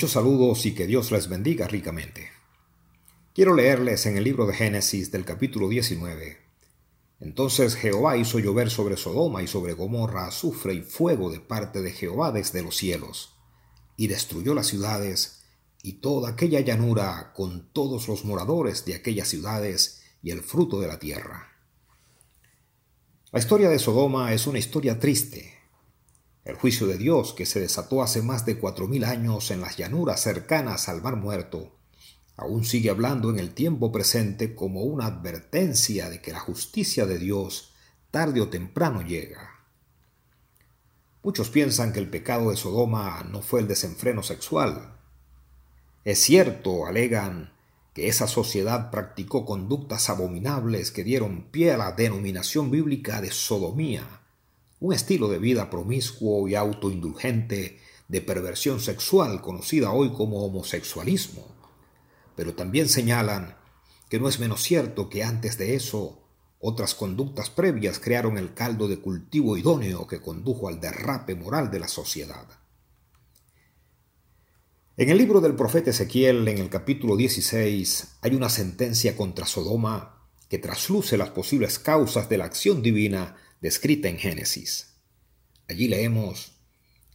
Muchos saludos y que Dios les bendiga ricamente. Quiero leerles en el libro de Génesis del capítulo 19. Entonces Jehová hizo llover sobre Sodoma y sobre Gomorra azufre y fuego de parte de Jehová desde los cielos, y destruyó las ciudades y toda aquella llanura con todos los moradores de aquellas ciudades y el fruto de la tierra. La historia de Sodoma es una historia triste, el juicio de Dios, que se desató hace más de cuatro mil años en las llanuras cercanas al Mar Muerto, aún sigue hablando en el tiempo presente como una advertencia de que la justicia de Dios tarde o temprano llega. Muchos piensan que el pecado de Sodoma no fue el desenfreno sexual. Es cierto, alegan, que esa sociedad practicó conductas abominables que dieron pie a la denominación bíblica de sodomía un estilo de vida promiscuo y autoindulgente de perversión sexual conocida hoy como homosexualismo. Pero también señalan que no es menos cierto que antes de eso otras conductas previas crearon el caldo de cultivo idóneo que condujo al derrape moral de la sociedad. En el libro del profeta Ezequiel, en el capítulo 16, hay una sentencia contra Sodoma que trasluce las posibles causas de la acción divina descrita en Génesis. Allí leemos,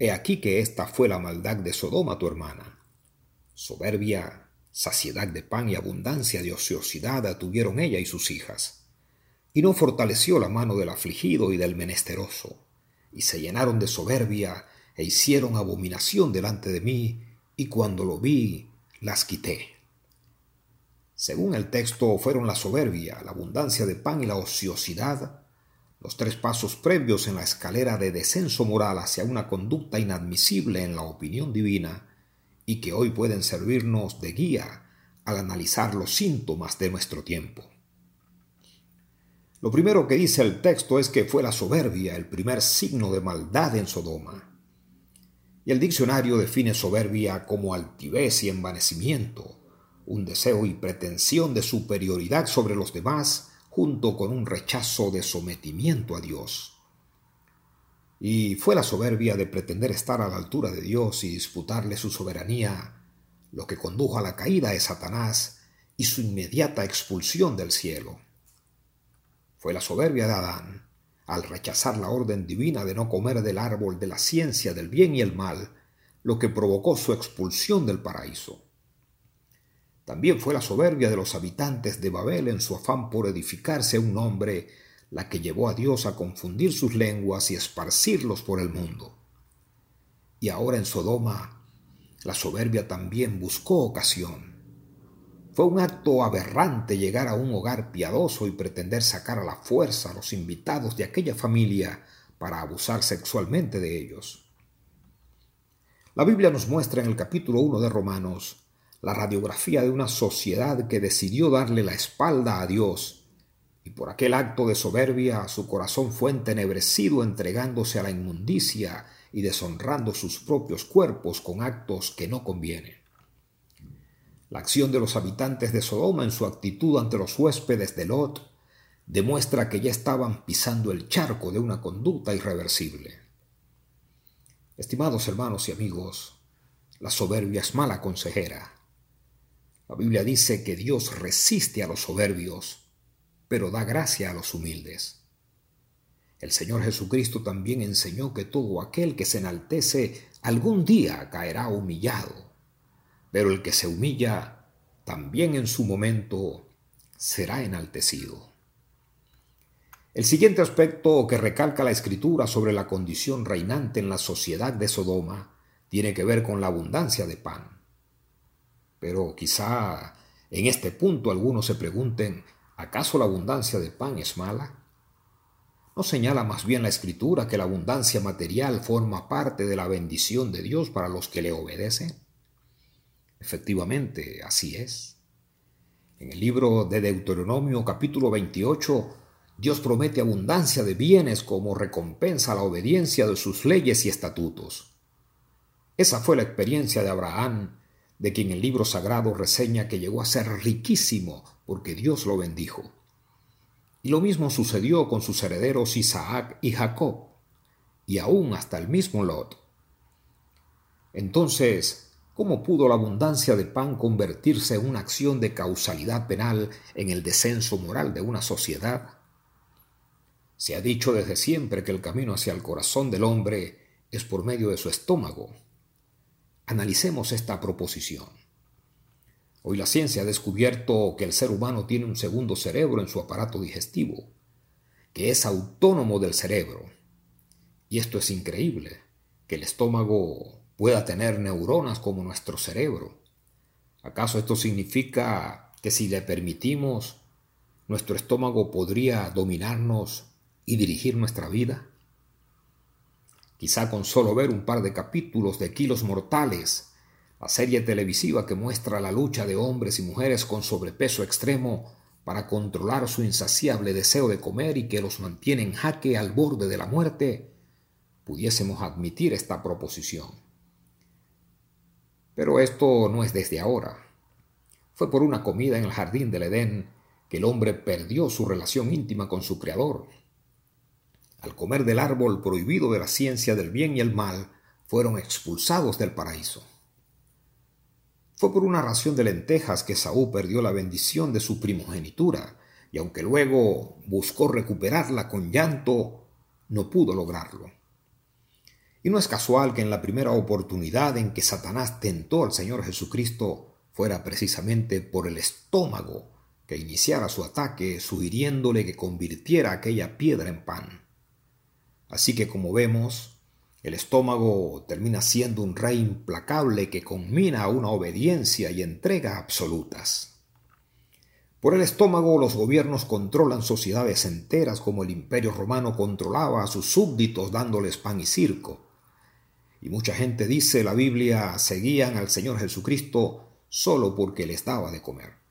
He aquí que esta fue la maldad de Sodoma tu hermana. Soberbia, saciedad de pan y abundancia de ociosidad tuvieron ella y sus hijas. Y no fortaleció la mano del afligido y del menesteroso, y se llenaron de soberbia e hicieron abominación delante de mí, y cuando lo vi, las quité. Según el texto, fueron la soberbia, la abundancia de pan y la ociosidad los tres pasos previos en la escalera de descenso moral hacia una conducta inadmisible en la opinión divina y que hoy pueden servirnos de guía al analizar los síntomas de nuestro tiempo. Lo primero que dice el texto es que fue la soberbia el primer signo de maldad en Sodoma. Y el diccionario define soberbia como altivez y envanecimiento, un deseo y pretensión de superioridad sobre los demás junto con un rechazo de sometimiento a Dios. Y fue la soberbia de pretender estar a la altura de Dios y disputarle su soberanía lo que condujo a la caída de Satanás y su inmediata expulsión del cielo. Fue la soberbia de Adán, al rechazar la orden divina de no comer del árbol de la ciencia del bien y el mal, lo que provocó su expulsión del paraíso. También fue la soberbia de los habitantes de Babel en su afán por edificarse un nombre la que llevó a Dios a confundir sus lenguas y esparcirlos por el mundo. Y ahora en Sodoma, la soberbia también buscó ocasión. Fue un acto aberrante llegar a un hogar piadoso y pretender sacar a la fuerza a los invitados de aquella familia para abusar sexualmente de ellos. La Biblia nos muestra en el capítulo 1 de Romanos la radiografía de una sociedad que decidió darle la espalda a Dios, y por aquel acto de soberbia su corazón fue entenebrecido entregándose a la inmundicia y deshonrando sus propios cuerpos con actos que no convienen. La acción de los habitantes de Sodoma en su actitud ante los huéspedes de Lot demuestra que ya estaban pisando el charco de una conducta irreversible. Estimados hermanos y amigos, la soberbia es mala consejera. La Biblia dice que Dios resiste a los soberbios, pero da gracia a los humildes. El Señor Jesucristo también enseñó que todo aquel que se enaltece algún día caerá humillado, pero el que se humilla también en su momento será enaltecido. El siguiente aspecto que recalca la escritura sobre la condición reinante en la sociedad de Sodoma tiene que ver con la abundancia de pan. Pero quizá en este punto algunos se pregunten, ¿acaso la abundancia de pan es mala? ¿No señala más bien la escritura que la abundancia material forma parte de la bendición de Dios para los que le obedecen? Efectivamente, así es. En el libro de Deuteronomio capítulo 28, Dios promete abundancia de bienes como recompensa a la obediencia de sus leyes y estatutos. Esa fue la experiencia de Abraham de quien el libro sagrado reseña que llegó a ser riquísimo porque Dios lo bendijo. Y lo mismo sucedió con sus herederos Isaac y Jacob, y aún hasta el mismo Lot. Entonces, ¿Cómo pudo la abundancia de pan convertirse en una acción de causalidad penal en el descenso moral de una sociedad? Se ha dicho desde siempre que el camino hacia el corazón del hombre es por medio de su estómago. Analicemos esta proposición. Hoy la ciencia ha descubierto que el ser humano tiene un segundo cerebro en su aparato digestivo, que es autónomo del cerebro. Y esto es increíble, que el estómago pueda tener neuronas como nuestro cerebro. ¿Acaso esto significa que si le permitimos, nuestro estómago podría dominarnos y dirigir nuestra vida? Quizá con solo ver un par de capítulos de Kilos Mortales, la serie televisiva que muestra la lucha de hombres y mujeres con sobrepeso extremo para controlar su insaciable deseo de comer y que los mantiene en jaque al borde de la muerte, pudiésemos admitir esta proposición. Pero esto no es desde ahora. Fue por una comida en el jardín del Edén que el hombre perdió su relación íntima con su Creador. Al comer del árbol prohibido de la ciencia del bien y el mal, fueron expulsados del paraíso. Fue por una ración de lentejas que Saúl perdió la bendición de su primogenitura, y aunque luego buscó recuperarla con llanto, no pudo lograrlo. Y no es casual que en la primera oportunidad en que Satanás tentó al Señor Jesucristo fuera precisamente por el estómago que iniciara su ataque, sugiriéndole que convirtiera aquella piedra en pan. Así que como vemos, el estómago termina siendo un rey implacable que combina una obediencia y entrega absolutas. Por el estómago los gobiernos controlan sociedades enteras como el imperio romano controlaba a sus súbditos dándoles pan y circo. Y mucha gente dice la Biblia seguían al Señor Jesucristo solo porque les daba de comer.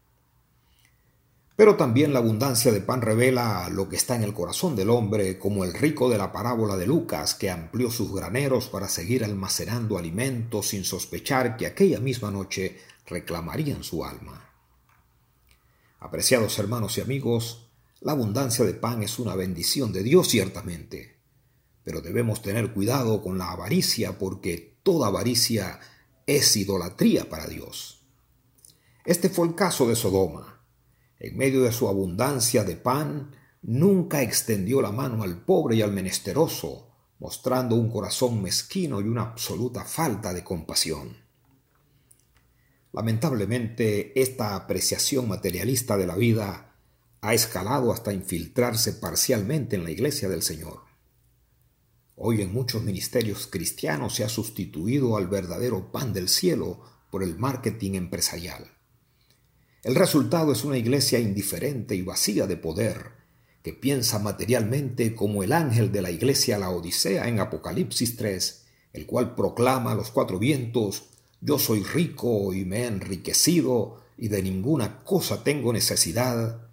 Pero también la abundancia de pan revela lo que está en el corazón del hombre, como el rico de la parábola de Lucas, que amplió sus graneros para seguir almacenando alimentos sin sospechar que aquella misma noche reclamarían su alma. Apreciados hermanos y amigos, la abundancia de pan es una bendición de Dios ciertamente, pero debemos tener cuidado con la avaricia porque toda avaricia es idolatría para Dios. Este fue el caso de Sodoma. En medio de su abundancia de pan, nunca extendió la mano al pobre y al menesteroso, mostrando un corazón mezquino y una absoluta falta de compasión. Lamentablemente, esta apreciación materialista de la vida ha escalado hasta infiltrarse parcialmente en la iglesia del Señor. Hoy en muchos ministerios cristianos se ha sustituido al verdadero pan del cielo por el marketing empresarial. El resultado es una iglesia indiferente y vacía de poder, que piensa materialmente como el ángel de la iglesia La Odisea en Apocalipsis 3, el cual proclama a los cuatro vientos, yo soy rico y me he enriquecido y de ninguna cosa tengo necesidad,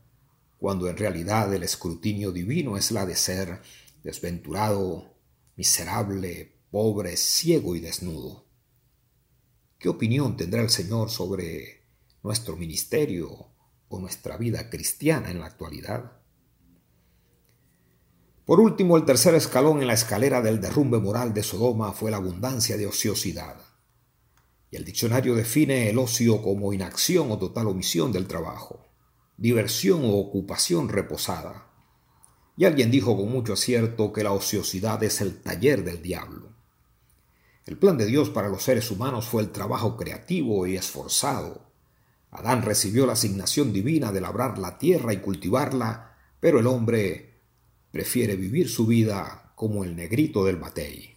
cuando en realidad el escrutinio divino es la de ser desventurado, miserable, pobre, ciego y desnudo. ¿Qué opinión tendrá el Señor sobre nuestro ministerio o nuestra vida cristiana en la actualidad? Por último, el tercer escalón en la escalera del derrumbe moral de Sodoma fue la abundancia de ociosidad. Y el diccionario define el ocio como inacción o total omisión del trabajo, diversión o ocupación reposada, y alguien dijo con mucho acierto que la ociosidad es el taller del diablo. El plan de Dios para los seres humanos fue el trabajo creativo y esforzado. Adán recibió la asignación divina de labrar la tierra y cultivarla, pero el hombre prefiere vivir su vida como el negrito del batey.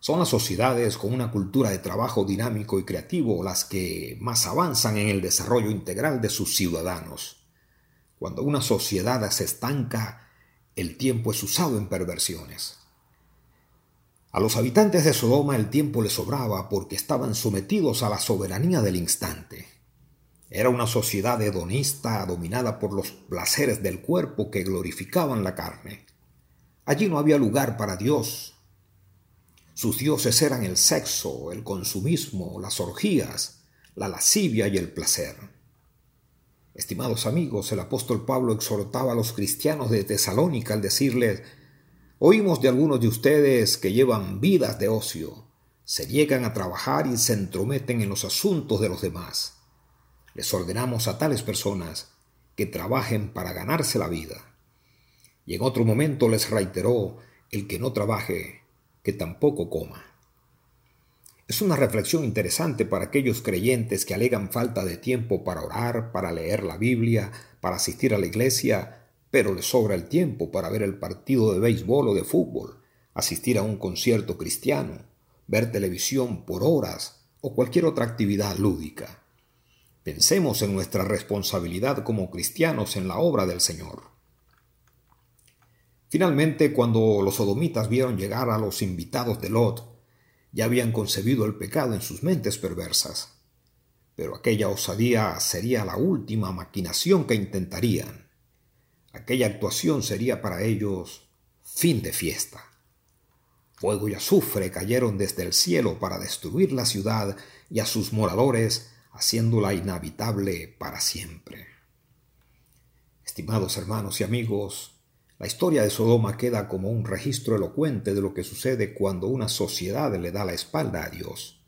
Son las sociedades con una cultura de trabajo dinámico y creativo las que más avanzan en el desarrollo integral de sus ciudadanos. Cuando una sociedad se estanca, el tiempo es usado en perversiones. A los habitantes de Sodoma el tiempo les sobraba porque estaban sometidos a la soberanía del instante. Era una sociedad hedonista dominada por los placeres del cuerpo que glorificaban la carne. Allí no había lugar para Dios. Sus dioses eran el sexo, el consumismo, las orgías, la lascivia y el placer. Estimados amigos, el apóstol Pablo exhortaba a los cristianos de Tesalónica al decirles, oímos de algunos de ustedes que llevan vidas de ocio, se niegan a trabajar y se entrometen en los asuntos de los demás. Les ordenamos a tales personas que trabajen para ganarse la vida. Y en otro momento les reiteró, el que no trabaje, que tampoco coma. Es una reflexión interesante para aquellos creyentes que alegan falta de tiempo para orar, para leer la Biblia, para asistir a la iglesia, pero les sobra el tiempo para ver el partido de béisbol o de fútbol, asistir a un concierto cristiano, ver televisión por horas o cualquier otra actividad lúdica. Pensemos en nuestra responsabilidad como cristianos en la obra del Señor. Finalmente, cuando los sodomitas vieron llegar a los invitados de Lot, ya habían concebido el pecado en sus mentes perversas. Pero aquella osadía sería la última maquinación que intentarían. Aquella actuación sería para ellos fin de fiesta. Fuego y azufre cayeron desde el cielo para destruir la ciudad y a sus moradores, haciéndola inhabitable para siempre. Estimados hermanos y amigos, la historia de Sodoma queda como un registro elocuente de lo que sucede cuando una sociedad le da la espalda a Dios.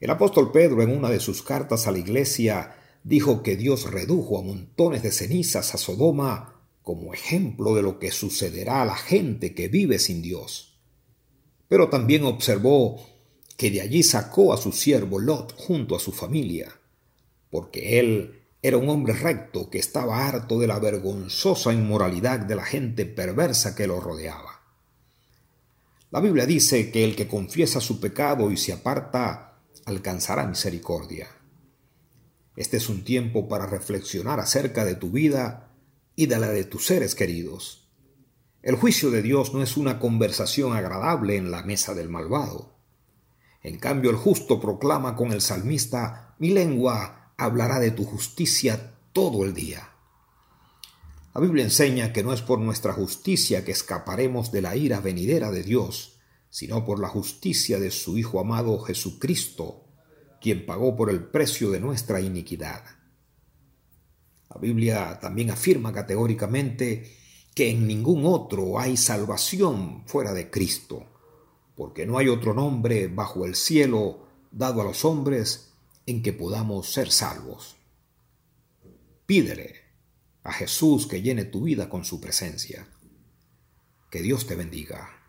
El apóstol Pedro en una de sus cartas a la iglesia dijo que Dios redujo a montones de cenizas a Sodoma como ejemplo de lo que sucederá a la gente que vive sin Dios. Pero también observó que de allí sacó a su siervo Lot junto a su familia, porque él era un hombre recto que estaba harto de la vergonzosa inmoralidad de la gente perversa que lo rodeaba. La Biblia dice que el que confiesa su pecado y se aparta alcanzará misericordia. Este es un tiempo para reflexionar acerca de tu vida y de la de tus seres queridos. El juicio de Dios no es una conversación agradable en la mesa del malvado. En cambio, el justo proclama con el salmista, mi lengua hablará de tu justicia todo el día. La Biblia enseña que no es por nuestra justicia que escaparemos de la ira venidera de Dios, sino por la justicia de su Hijo amado Jesucristo, quien pagó por el precio de nuestra iniquidad. La Biblia también afirma categóricamente que en ningún otro hay salvación fuera de Cristo, porque no hay otro nombre bajo el cielo dado a los hombres en que podamos ser salvos. Pídele a Jesús que llene tu vida con su presencia. Que Dios te bendiga.